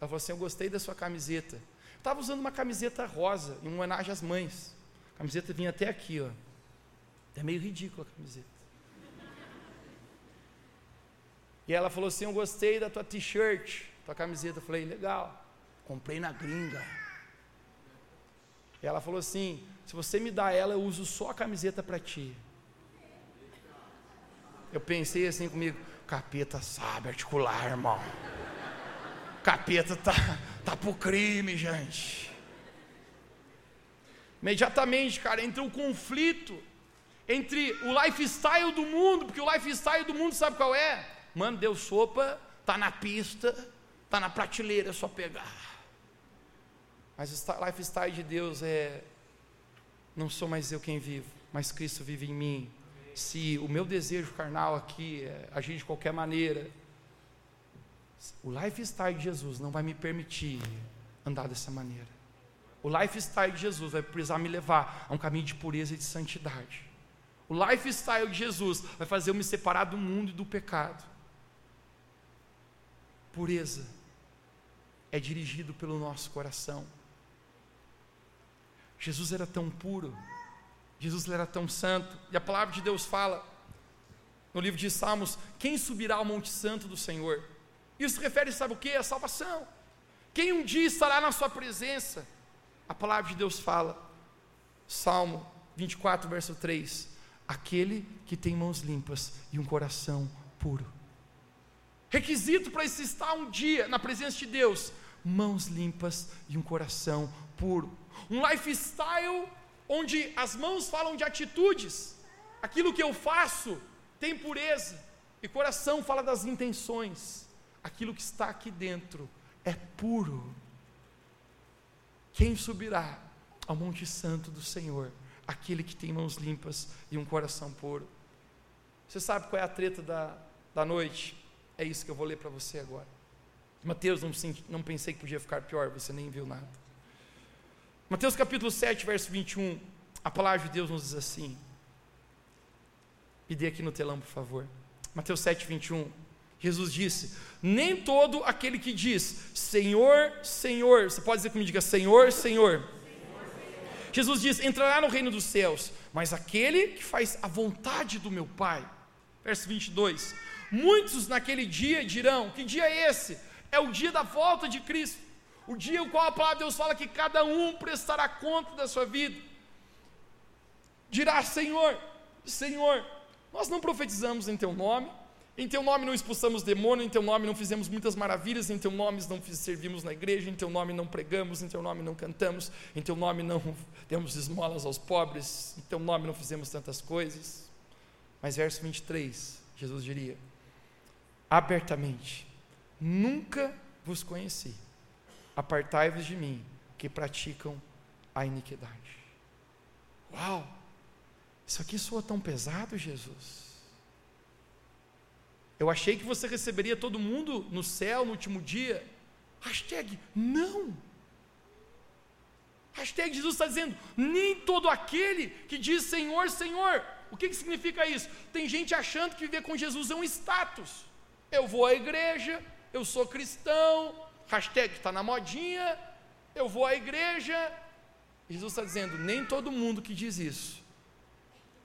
Ela falou assim: Eu gostei da sua camiseta. Estava usando uma camiseta rosa, em homenagem às mães. A camiseta vinha até aqui, ó. É meio ridícula a camiseta. E ela falou assim: Eu gostei da tua t-shirt, tua camiseta. Eu falei: Legal, comprei na gringa. E ela falou assim: se você me dá ela, eu uso só a camiseta para ti. Eu pensei assim comigo, capeta sabe articular, irmão. Capeta tá, tá pro crime, gente. Imediatamente, cara, entra um conflito entre o lifestyle do mundo, porque o lifestyle do mundo sabe qual é? Mano, deu sopa, tá na pista, tá na prateleira, é só pegar. Mas o lifestyle de Deus é: não sou mais eu quem vivo, mas Cristo vive em mim. Se o meu desejo carnal aqui é agir de qualquer maneira, o lifestyle de Jesus não vai me permitir andar dessa maneira. O lifestyle de Jesus vai precisar me levar a um caminho de pureza e de santidade. O lifestyle de Jesus vai fazer eu me separar do mundo e do pecado. Pureza é dirigido pelo nosso coração. Jesus era tão puro, Jesus era tão santo, e a palavra de Deus fala no livro de Salmos: quem subirá ao Monte Santo do Senhor? Isso refere, sabe o que? A salvação. Quem um dia estará na Sua presença? A palavra de Deus fala, Salmo 24, verso 3: aquele que tem mãos limpas e um coração puro. Requisito para esse estar um dia na presença de Deus: mãos limpas e um coração puro. Um lifestyle onde as mãos falam de atitudes, aquilo que eu faço tem pureza, e coração fala das intenções, aquilo que está aqui dentro é puro. Quem subirá ao Monte Santo do Senhor? Aquele que tem mãos limpas e um coração puro. Você sabe qual é a treta da, da noite? É isso que eu vou ler para você agora. Mateus, não, não pensei que podia ficar pior, você nem viu nada. Mateus capítulo 7, verso 21, a palavra de Deus nos diz assim. Me dê aqui no telão, por favor. Mateus 7, 21. Jesus disse: Nem todo aquele que diz Senhor, Senhor, você pode dizer comigo, diga Senhor, Senhor. Jesus diz: entrará no reino dos céus, mas aquele que faz a vontade do meu Pai. Verso 22. Muitos naquele dia dirão: Que dia é esse? É o dia da volta de Cristo. O dia o qual a palavra de Deus fala que cada um prestará conta da sua vida. Dirá: Senhor, Senhor, nós não profetizamos em teu nome, em teu nome não expulsamos demônio, em teu nome não fizemos muitas maravilhas, em teu nome não servimos na igreja, em teu nome não pregamos, em teu nome não cantamos, em teu nome não demos esmolas aos pobres, em teu nome não fizemos tantas coisas. Mas verso 23, Jesus diria: abertamente: Nunca vos conheci apartai-vos de mim, que praticam a iniquidade. Uau! Isso aqui soa tão pesado, Jesus. Eu achei que você receberia todo mundo no céu no último dia. Hashtag não. Hashtag Jesus está dizendo, nem todo aquele que diz Senhor, Senhor. O que, que significa isso? Tem gente achando que viver com Jesus é um status. Eu vou à igreja, eu sou cristão, hashtag está na modinha, eu vou à igreja. Jesus está dizendo: nem todo mundo que diz isso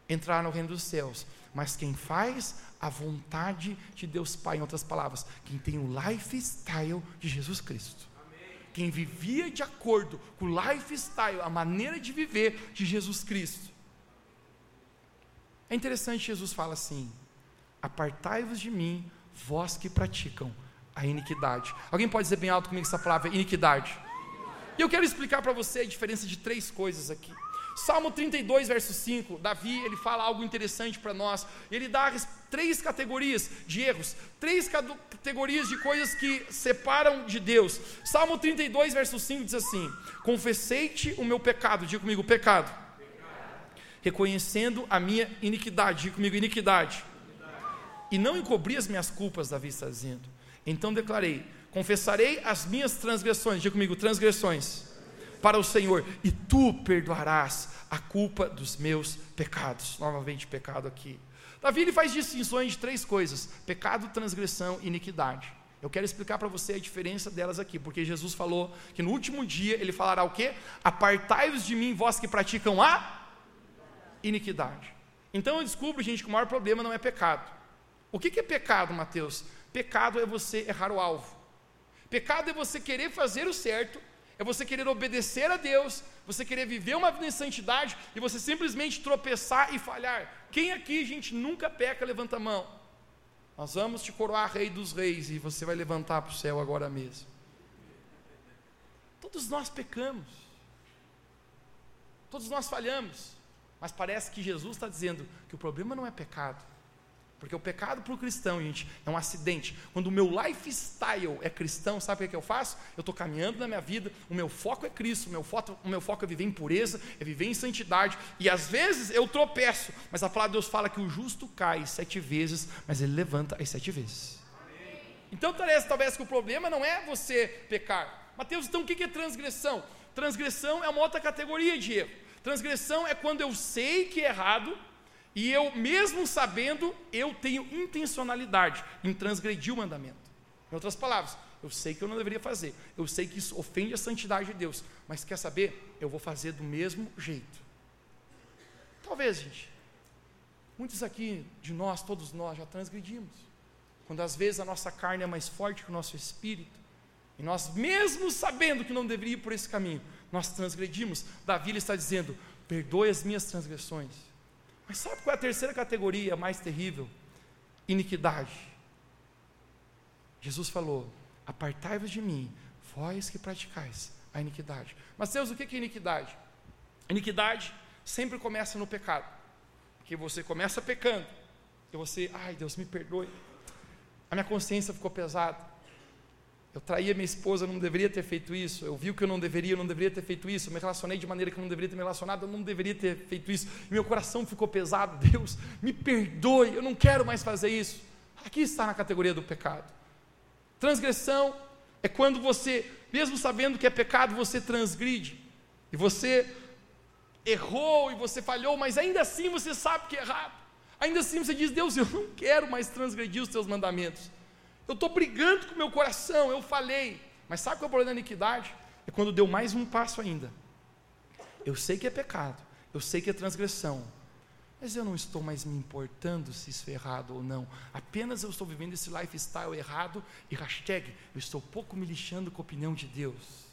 entrar no reino dos céus, mas quem faz a vontade de Deus Pai, em outras palavras, quem tem o lifestyle de Jesus Cristo. Quem vivia de acordo com o lifestyle, a maneira de viver de Jesus Cristo. É interessante, Jesus fala assim: Apartai-vos de mim, vós que praticam a iniquidade. Alguém pode dizer bem alto comigo essa palavra, iniquidade? E eu quero explicar para você a diferença de três coisas aqui. Salmo 32, verso 5, Davi, ele fala algo interessante para nós. Ele dá três categorias de erros, três categorias de coisas que separam de Deus. Salmo 32, verso 5 diz assim: Confessei-te o meu pecado, diga comigo, pecado. pecado. Reconhecendo a minha iniquidade, diga comigo, iniquidade. iniquidade. E não encobri as minhas culpas, Davi está dizendo. Então declarei: Confessarei as minhas transgressões, diga comigo, transgressões, para o Senhor, e tu perdoarás a culpa dos meus pecados. Novamente, pecado aqui. Davi ele faz distinções de três coisas: pecado, transgressão e iniquidade. Eu quero explicar para você a diferença delas aqui, porque Jesus falou que no último dia ele falará o quê? Apartai-vos de mim, vós que praticam a iniquidade. Então eu descubro, gente, que o maior problema não é pecado. O que é pecado, Mateus? Pecado é você errar o alvo. Pecado é você querer fazer o certo, é você querer obedecer a Deus, você querer viver uma vida em santidade e você simplesmente tropeçar e falhar. Quem aqui, gente, nunca peca, levanta a mão. Nós vamos te coroar rei dos reis e você vai levantar para o céu agora mesmo. Todos nós pecamos. Todos nós falhamos. Mas parece que Jesus está dizendo que o problema não é pecado. Porque o pecado para o cristão, gente, é um acidente. Quando o meu lifestyle é cristão, sabe o que, é eu faço? Eu estou caminhando na minha vida, o meu foco é Cristo, o meu, foco, o meu foco é viver em pureza, é viver em santidade. E às vezes eu tropeço, mas a palavra de Deus fala que o justo cai sete vezes, mas ele levanta as sete vezes. Então talvez, talvez que o problema não é você pecar. Mateus, então o que é transgressão? Transgressão é uma outra categoria de erro. Transgressão é quando eu sei que é errado, e eu, mesmo sabendo, eu tenho intencionalidade em transgredir o mandamento. Em outras palavras, eu sei que eu não deveria fazer, eu sei que isso ofende a santidade de Deus, mas quer saber? Eu vou fazer do mesmo jeito. Talvez, gente, muitos aqui de nós, todos nós, já transgredimos. Quando às vezes a nossa carne é mais forte que o nosso espírito, e nós, mesmo sabendo que não deveria ir por esse caminho, nós transgredimos. Davi está dizendo: perdoe as minhas transgressões mas sabe qual é a terceira categoria mais terrível? Iniquidade. Jesus falou: Apartai-vos de mim, vós que praticais a iniquidade. Mas Deus, o que é iniquidade? Iniquidade sempre começa no pecado. Que você começa pecando, e você, ai Deus, me perdoe. A minha consciência ficou pesada. Eu traía minha esposa, eu não deveria ter feito isso. Eu vi o que eu não deveria, eu não deveria ter feito isso. Eu me relacionei de maneira que eu não deveria ter me relacionado, eu não deveria ter feito isso. Meu coração ficou pesado. Deus, me perdoe, eu não quero mais fazer isso. Aqui está na categoria do pecado. Transgressão é quando você, mesmo sabendo que é pecado, você transgride. E você errou e você falhou, mas ainda assim você sabe que é errado. Ainda assim você diz: Deus, eu não quero mais transgredir os teus mandamentos. Eu estou brigando com o meu coração, eu falei. Mas sabe qual é o problema da iniquidade? É quando deu mais um passo ainda. Eu sei que é pecado, eu sei que é transgressão, mas eu não estou mais me importando se isso é errado ou não. Apenas eu estou vivendo esse lifestyle errado e hashtag, eu estou pouco me lixando com a opinião de Deus.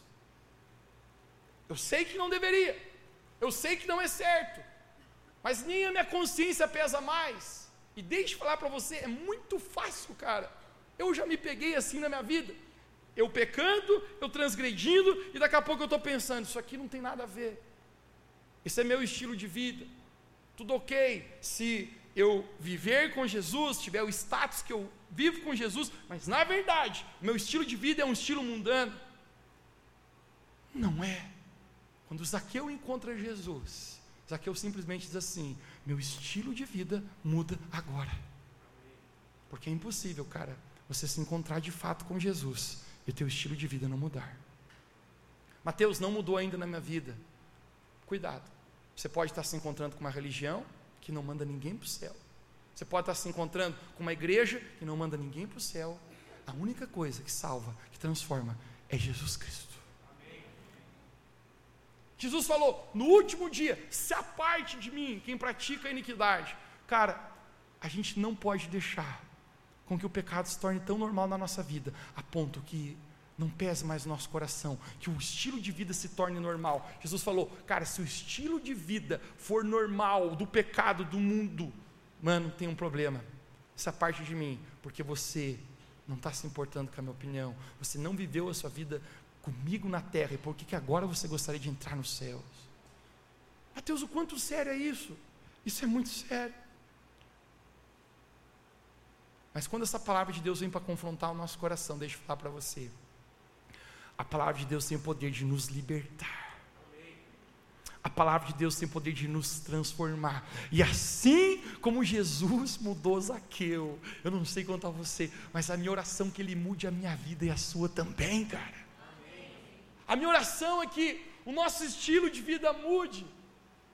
Eu sei que não deveria, eu sei que não é certo, mas nem a minha consciência pesa mais. E deixe falar para você, é muito fácil, cara eu já me peguei assim na minha vida. Eu pecando, eu transgredindo, e daqui a pouco eu estou pensando: isso aqui não tem nada a ver. Esse é meu estilo de vida. Tudo ok se eu viver com Jesus, tiver o status que eu vivo com Jesus, mas na verdade, meu estilo de vida é um estilo mundano. Não é. Quando Zaqueu encontra Jesus, Zaqueu simplesmente diz assim: meu estilo de vida muda agora. Porque é impossível, cara, você se encontrar de fato com Jesus e o teu estilo de vida não mudar. Mateus não mudou ainda na minha vida. Cuidado. Você pode estar se encontrando com uma religião que não manda ninguém para o céu. Você pode estar se encontrando com uma igreja que não manda ninguém para o céu. A única coisa que salva, que transforma, é Jesus Cristo. Amém. Jesus falou: no último dia, se aparte de mim quem pratica a iniquidade. Cara, a gente não pode deixar com que o pecado se torne tão normal na nossa vida, a ponto que não pese mais nosso coração, que o estilo de vida se torne normal. Jesus falou, cara, se o estilo de vida for normal do pecado do mundo, mano, tem um problema. Essa parte de mim, porque você não está se importando com a minha opinião, você não viveu a sua vida comigo na terra, e por que, que agora você gostaria de entrar nos céus? Mateus, o quanto sério é isso? Isso é muito sério. Mas quando essa palavra de Deus vem para confrontar o nosso coração, deixa eu falar para você. A palavra de Deus tem o poder de nos libertar. A palavra de Deus tem o poder de nos transformar. E assim como Jesus mudou Zaqueu, eu não sei quanto a você, mas a minha oração é que ele mude a minha vida e a sua também, cara. A minha oração é que o nosso estilo de vida mude,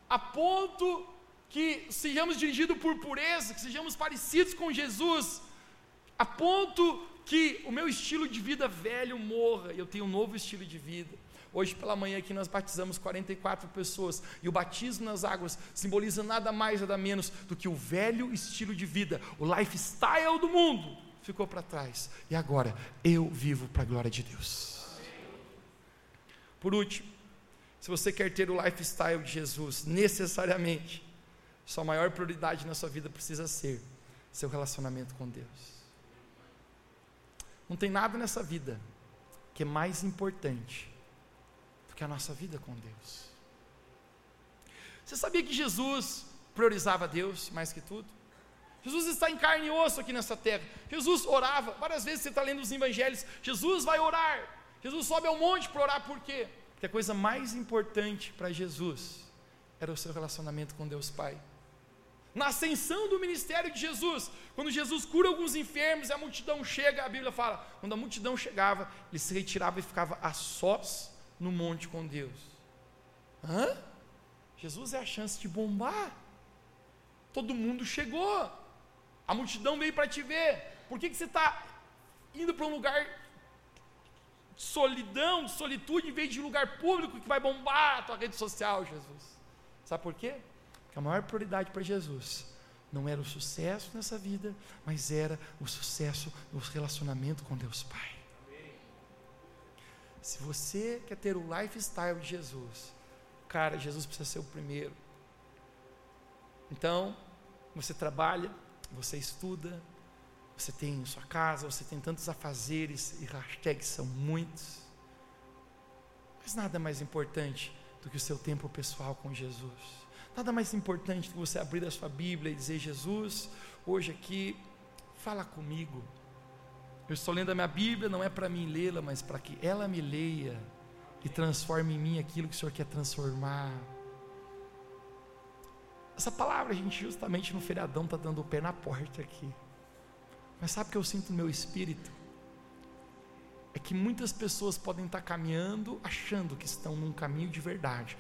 a ponto que sejamos dirigidos por pureza, que sejamos parecidos com Jesus, a ponto que o meu estilo de vida velho morra e eu tenho um novo estilo de vida. Hoje pela manhã aqui nós batizamos 44 pessoas e o batismo nas águas simboliza nada mais nada menos do que o velho estilo de vida, o lifestyle do mundo ficou para trás e agora eu vivo para a glória de Deus. Por último, se você quer ter o lifestyle de Jesus, necessariamente, sua maior prioridade na sua vida precisa ser seu relacionamento com Deus. Não tem nada nessa vida que é mais importante do que a nossa vida com Deus. Você sabia que Jesus priorizava Deus mais que tudo? Jesus está em carne e osso aqui nessa terra. Jesus orava, várias vezes você está lendo os evangelhos, Jesus vai orar. Jesus sobe ao monte para orar, por quê? Porque a coisa mais importante para Jesus era o seu relacionamento com Deus Pai. Na ascensão do ministério de Jesus, quando Jesus cura alguns enfermos e a multidão chega, a Bíblia fala, quando a multidão chegava, ele se retirava e ficava a sós no monte com Deus. Hã? Jesus é a chance de bombar. Todo mundo chegou. A multidão veio para te ver. Por que, que você está indo para um lugar de solidão, de solitude, em vez de um lugar público que vai bombar a tua rede social, Jesus? Sabe por quê? A maior prioridade para Jesus não era o sucesso nessa vida, mas era o sucesso no relacionamento com Deus Pai. Se você quer ter o lifestyle de Jesus, cara, Jesus precisa ser o primeiro. Então, você trabalha, você estuda, você tem sua casa, você tem tantos afazeres, e hashtags são muitos. Mas nada mais importante do que o seu tempo pessoal com Jesus. Nada mais importante do que você abrir a sua Bíblia e dizer: Jesus, hoje aqui, fala comigo. Eu estou lendo a minha Bíblia, não é para mim lê-la, mas para que ela me leia e transforme em mim aquilo que o Senhor quer transformar. Essa palavra, a gente, justamente no feriadão, está dando o pé na porta aqui. Mas sabe o que eu sinto no meu espírito? É que muitas pessoas podem estar caminhando achando que estão num caminho de verdade,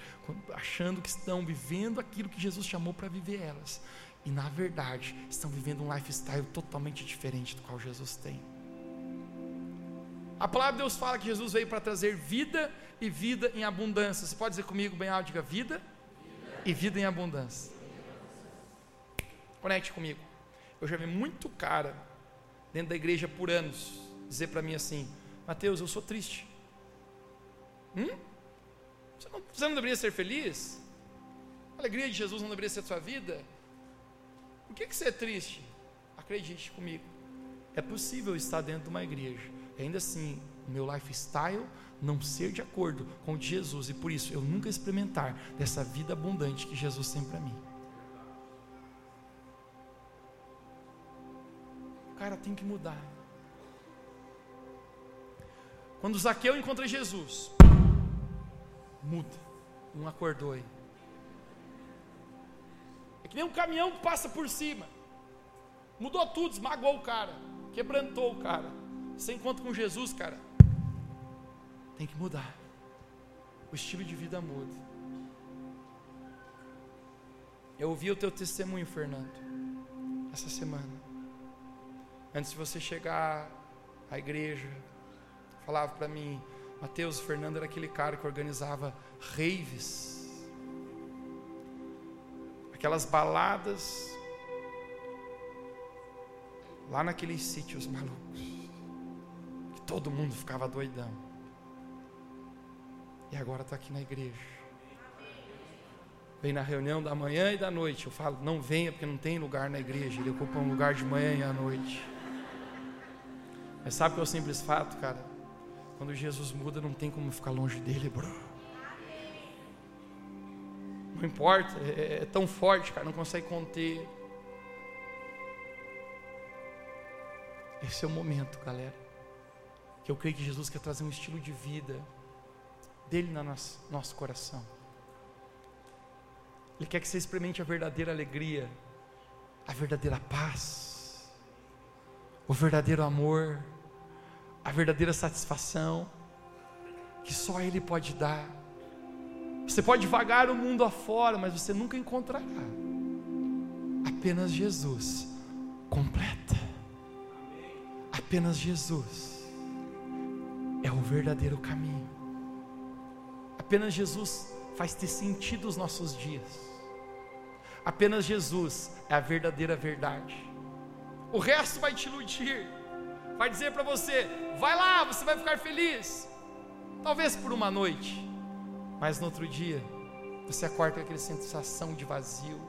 achando que estão vivendo aquilo que Jesus chamou para viver elas, e na verdade estão vivendo um lifestyle totalmente diferente do qual Jesus tem. A palavra de Deus fala que Jesus veio para trazer vida e vida em abundância. Você pode dizer comigo bem alto, diga vida, vida. e vida em abundância. Conecte comigo. Eu já vi muito cara dentro da igreja por anos dizer para mim assim: Mateus, eu sou triste. Hum? Você não, você não deveria ser feliz? A alegria de Jesus não deveria ser a sua vida? Por que, que você é triste? Acredite comigo. É possível estar dentro de uma igreja ainda assim o meu lifestyle não ser de acordo com o de Jesus e por isso eu nunca experimentar dessa vida abundante que Jesus tem para mim. cara tem que mudar. Quando Zaqueu encontra Jesus, muda. Não acordou aí. É que nem um caminhão que passa por cima. Mudou tudo, esmagou o cara, quebrantou o cara. Você encontra com Jesus, cara, tem que mudar. O estilo de vida muda. Eu ouvi o teu testemunho, Fernando, essa semana. Antes de você chegar à igreja, falava para mim, Mateus, o Fernando era aquele cara que organizava raves, aquelas baladas lá naqueles sítios malucos, que todo mundo ficava doidão. E agora está aqui na igreja. Vem na reunião da manhã e da noite. Eu falo, não venha porque não tem lugar na igreja. Ele ocupa um lugar de manhã e à noite. Mas sabe que é o simples fato, cara? Quando Jesus muda, não tem como ficar longe dele, bro. Não importa, é, é tão forte, cara, não consegue conter. Esse é o momento, galera, que eu creio que Jesus quer trazer um estilo de vida dele no nosso, nosso coração. Ele quer que você experimente a verdadeira alegria, a verdadeira paz, o verdadeiro amor a verdadeira satisfação que só Ele pode dar. Você pode vagar o mundo afora, mas você nunca encontrará. Apenas Jesus completa. Apenas Jesus é o verdadeiro caminho. Apenas Jesus faz ter sentido os nossos dias. Apenas Jesus é a verdadeira verdade. O resto vai te iludir vai dizer para você: vai lá, você vai ficar feliz. Talvez por uma noite, mas no outro dia, você acorda com aquela sensação de vazio.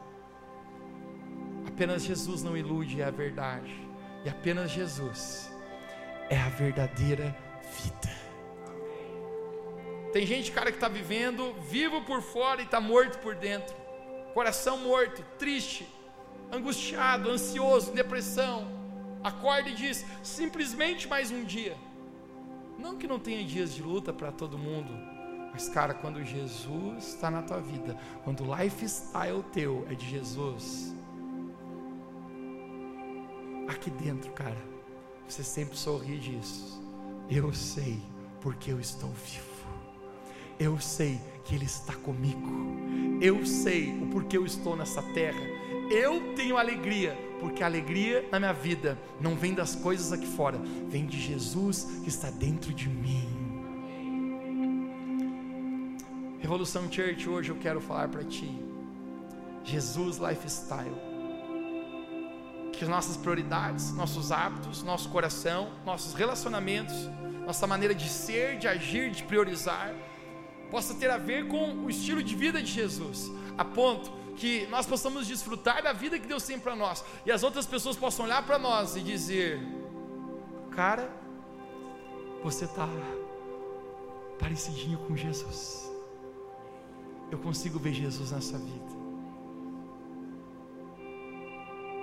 Apenas Jesus não ilude, é a verdade. E apenas Jesus é a verdadeira vida. Tem gente, cara, que está vivendo vivo por fora e está morto por dentro. Coração morto, triste, angustiado, ansioso, depressão, acorda e diz: simplesmente mais um dia. Não que não tenha dias de luta para todo mundo, mas cara, quando Jesus está na tua vida, quando o lifestyle teu é de Jesus, aqui dentro, cara, você sempre sorri e diz: Eu sei porque eu estou vivo. Eu sei que Ele está comigo. Eu sei o porquê eu estou nessa terra. Eu tenho alegria, porque a alegria na minha vida não vem das coisas aqui fora, vem de Jesus que está dentro de mim. Revolução Church, hoje eu quero falar para ti. Jesus Lifestyle. Que as nossas prioridades, nossos hábitos, nosso coração, nossos relacionamentos, nossa maneira de ser, de agir, de priorizar, possa ter a ver com o estilo de vida de Jesus, a ponto que nós possamos desfrutar da vida que Deus tem para nós e as outras pessoas possam olhar para nós e dizer: Cara, você está parecidinho com Jesus. Eu consigo ver Jesus na sua vida.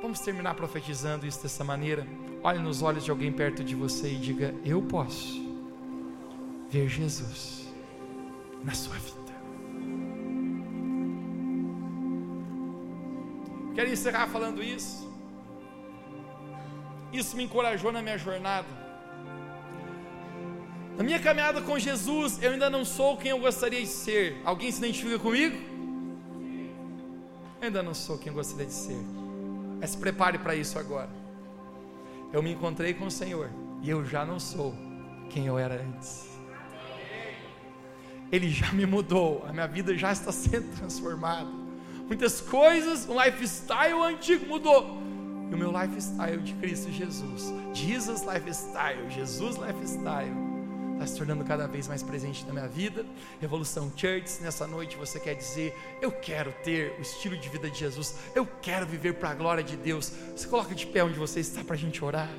Vamos terminar profetizando isso dessa maneira. Olhe nos olhos de alguém perto de você e diga: Eu posso ver Jesus na sua vida. Quero encerrar falando isso. Isso me encorajou na minha jornada. Na minha caminhada com Jesus, eu ainda não sou quem eu gostaria de ser. Alguém se identifica comigo? Eu ainda não sou quem eu gostaria de ser. Mas se prepare para isso agora. Eu me encontrei com o Senhor e eu já não sou quem eu era antes. Ele já me mudou, a minha vida já está sendo transformada muitas coisas, o lifestyle antigo mudou. E o meu lifestyle de Cristo Jesus, Jesus Lifestyle, Jesus Lifestyle, está se tornando cada vez mais presente na minha vida. Revolução Church, nessa noite você quer dizer: Eu quero ter o estilo de vida de Jesus, eu quero viver para a glória de Deus. Você coloca de pé onde você está para a gente orar.